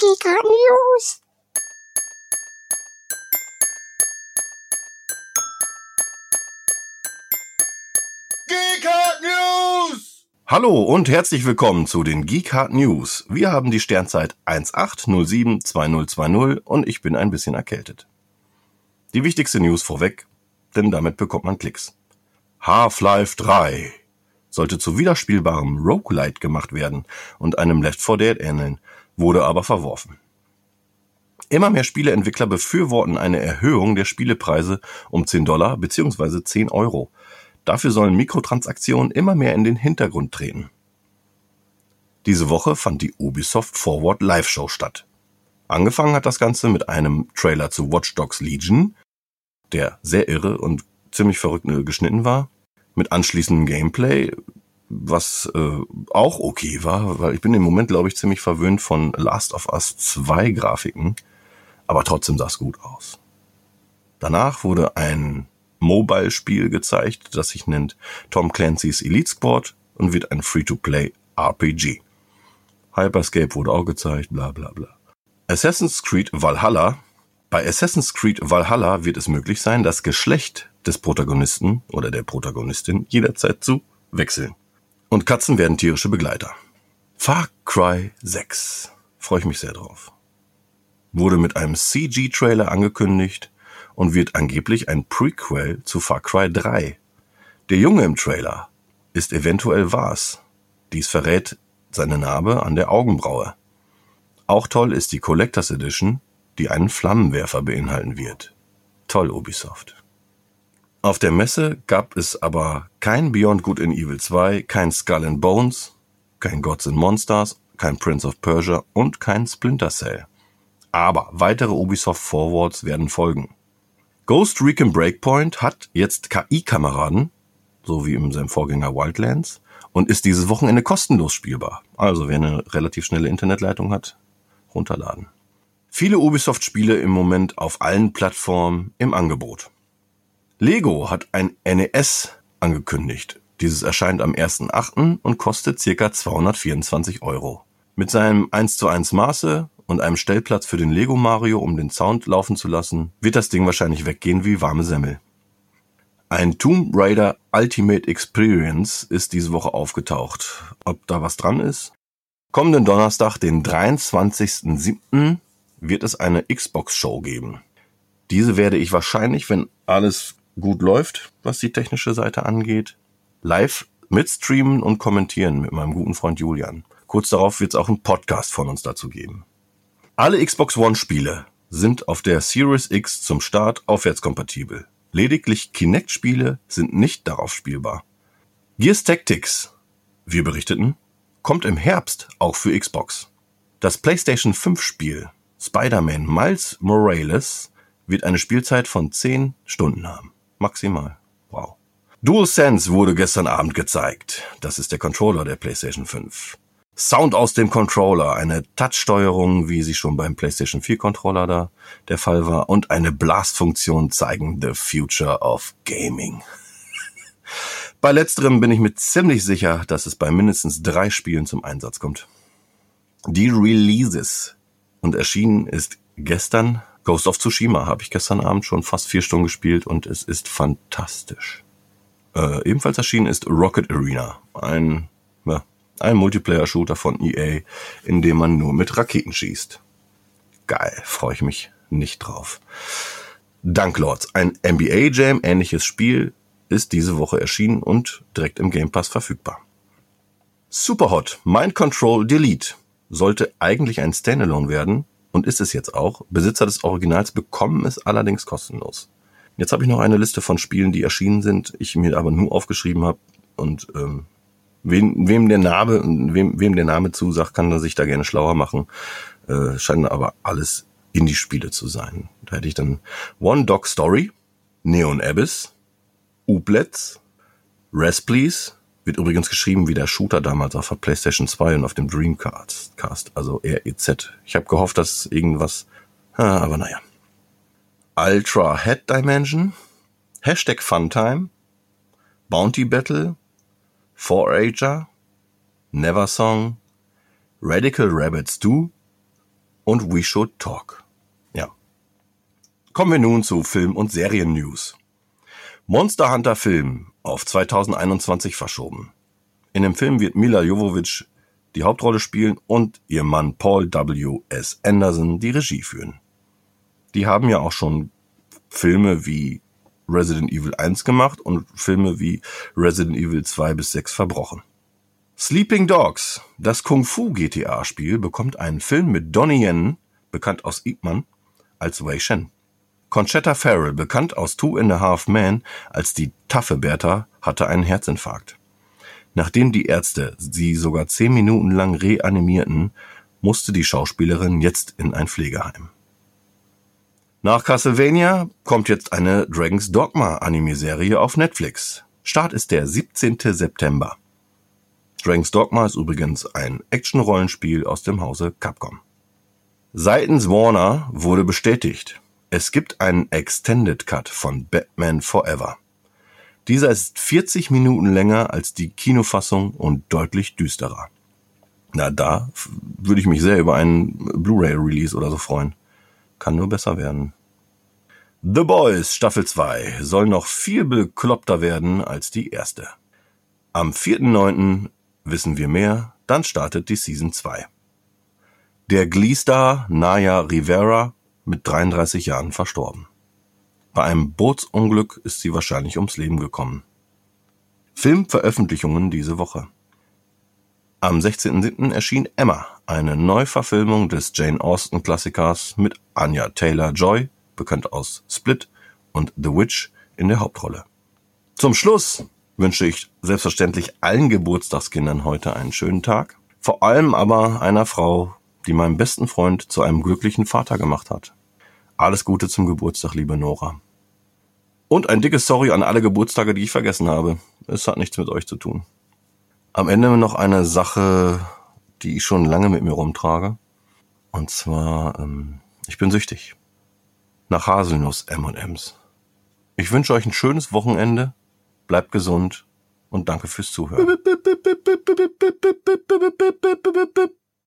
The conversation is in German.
Giga News. Geekart News! Hallo und herzlich willkommen zu den Geekhard News. Wir haben die Sternzeit 18072020 und ich bin ein bisschen erkältet. Die wichtigste News vorweg, denn damit bekommt man Klicks. Half-Life 3 sollte zu wiederspielbarem Roguelite gemacht werden und einem Left 4 Dead ähneln, wurde aber verworfen. Immer mehr Spieleentwickler befürworten eine Erhöhung der Spielepreise um 10 Dollar bzw. 10 Euro. Dafür sollen Mikrotransaktionen immer mehr in den Hintergrund treten. Diese Woche fand die Ubisoft Forward Live Show statt. Angefangen hat das Ganze mit einem Trailer zu Watch Dogs Legion, der sehr irre und ziemlich verrückt geschnitten war, mit anschließendem Gameplay, was äh, auch okay war, weil ich bin im Moment, glaube ich, ziemlich verwöhnt von Last of Us 2 Grafiken, aber trotzdem sah es gut aus. Danach wurde ein Mobile-Spiel gezeigt, das sich nennt Tom Clancy's Elite Squad und wird ein Free-to-Play RPG. Hyperscape wurde auch gezeigt, bla bla bla. Assassin's Creed Valhalla. Bei Assassin's Creed Valhalla wird es möglich sein, das Geschlecht des Protagonisten oder der Protagonistin jederzeit zu wechseln. Und Katzen werden tierische Begleiter. Far Cry 6. Freue ich mich sehr drauf. Wurde mit einem CG-Trailer angekündigt und wird angeblich ein Prequel zu Far Cry 3. Der Junge im Trailer ist eventuell Vars. Dies verrät seine Narbe an der Augenbraue. Auch toll ist die Collectors Edition, die einen Flammenwerfer beinhalten wird. Toll, Ubisoft. Auf der Messe gab es aber kein Beyond Good and Evil 2, kein Skull and Bones, kein Gods and Monsters, kein Prince of Persia und kein Splinter Cell. Aber weitere Ubisoft Forwards werden folgen. Ghost Recon Breakpoint hat jetzt KI-Kameraden, so wie in seinem Vorgänger Wildlands, und ist dieses Wochenende kostenlos spielbar. Also wer eine relativ schnelle Internetleitung hat, runterladen. Viele Ubisoft-Spiele im Moment auf allen Plattformen im Angebot. Lego hat ein NES angekündigt. Dieses erscheint am 1.8. und kostet circa 224 Euro. Mit seinem 1 zu 1 Maße und einem Stellplatz für den Lego Mario, um den Sound laufen zu lassen, wird das Ding wahrscheinlich weggehen wie warme Semmel. Ein Tomb Raider Ultimate Experience ist diese Woche aufgetaucht. Ob da was dran ist? Kommenden Donnerstag, den 23.07., wird es eine Xbox-Show geben. Diese werde ich wahrscheinlich, wenn alles gut läuft, was die technische Seite angeht, live mitstreamen und kommentieren mit meinem guten Freund Julian. Kurz darauf wird es auch einen Podcast von uns dazu geben. Alle Xbox One Spiele sind auf der Series X zum Start aufwärtskompatibel. Lediglich Kinect-Spiele sind nicht darauf spielbar. Gears Tactics, wir berichteten, kommt im Herbst auch für Xbox. Das PlayStation 5 Spiel Spider-Man Miles Morales wird eine Spielzeit von 10 Stunden haben. Maximal. Wow. DualSense wurde gestern Abend gezeigt. Das ist der Controller der PlayStation 5. Sound aus dem Controller, eine Touch-Steuerung, wie sie schon beim PlayStation 4 Controller da der Fall war, und eine Blast-Funktion zeigen the future of gaming. bei letzterem bin ich mir ziemlich sicher, dass es bei mindestens drei Spielen zum Einsatz kommt. Die Releases und erschienen ist gestern Ghost of Tsushima habe ich gestern Abend schon fast vier Stunden gespielt und es ist fantastisch. Äh, ebenfalls erschienen ist Rocket Arena, ein, ja, ein Multiplayer-Shooter von EA, in dem man nur mit Raketen schießt. Geil, freue ich mich nicht drauf. Dunklords, ein NBA Jam ähnliches Spiel, ist diese Woche erschienen und direkt im Game Pass verfügbar. Superhot, Mind Control Delete, sollte eigentlich ein Standalone werden, und ist es jetzt auch. Besitzer des Originals bekommen es allerdings kostenlos. Jetzt habe ich noch eine Liste von Spielen, die erschienen sind, ich mir aber nur aufgeschrieben habe und ähm, wem, wem der Name wem, wem der Name zusagt, kann er sich da gerne schlauer machen. Äh, scheinen aber alles Indie-Spiele zu sein. Da hätte ich dann One Dog Story, Neon Abyss, Ublets, Rest Please, wird übrigens geschrieben wie der Shooter damals auf der PlayStation 2 und auf dem Dreamcast, also REZ. Ich habe gehofft, dass irgendwas, aber naja. Ultra Head Dimension, Hashtag Funtime, Bounty Battle, 4-Ager, Never Song, Radical Rabbits 2, und We Should Talk. Ja. Kommen wir nun zu Film- und Serien-News. Monster Hunter Film auf 2021 verschoben. In dem Film wird Mila Jovovich die Hauptrolle spielen und ihr Mann Paul W. S. Anderson die Regie führen. Die haben ja auch schon Filme wie Resident Evil 1 gemacht und Filme wie Resident Evil 2 bis 6 verbrochen. Sleeping Dogs, das Kung Fu GTA Spiel, bekommt einen Film mit Donnie Yen, bekannt aus Ip Man, als Wei Shen. Conchetta Farrell, bekannt aus Two and a Half Men als die taffe Bertha, hatte einen Herzinfarkt. Nachdem die Ärzte sie sogar zehn Minuten lang reanimierten, musste die Schauspielerin jetzt in ein Pflegeheim. Nach Castlevania kommt jetzt eine Dragon's Dogma Anime-Serie auf Netflix. Start ist der 17. September. Dragon's Dogma ist übrigens ein Action-Rollenspiel aus dem Hause Capcom. Seitens Warner wurde bestätigt, es gibt einen Extended Cut von Batman Forever. Dieser ist 40 Minuten länger als die Kinofassung und deutlich düsterer. Na, da würde ich mich sehr über einen Blu-ray-Release oder so freuen. Kann nur besser werden. The Boys Staffel 2 soll noch viel bekloppter werden als die erste. Am 4.9. wissen wir mehr, dann startet die Season 2. Der Glee-Star Naya Rivera mit 33 Jahren verstorben. Bei einem Bootsunglück ist sie wahrscheinlich ums Leben gekommen. Filmveröffentlichungen diese Woche. Am 16.07. erschien Emma, eine Neuverfilmung des Jane Austen Klassikers mit Anya Taylor-Joy, bekannt aus Split und The Witch in der Hauptrolle. Zum Schluss wünsche ich selbstverständlich allen Geburtstagskindern heute einen schönen Tag. Vor allem aber einer Frau, die meinen besten Freund zu einem glücklichen Vater gemacht hat. Alles Gute zum Geburtstag, liebe Nora. Und ein dickes Sorry an alle Geburtstage, die ich vergessen habe. Es hat nichts mit euch zu tun. Am Ende noch eine Sache, die ich schon lange mit mir rumtrage. Und zwar, ähm, ich bin süchtig. Nach Haselnuss M&M's. Ich wünsche euch ein schönes Wochenende. Bleibt gesund und danke fürs Zuhören.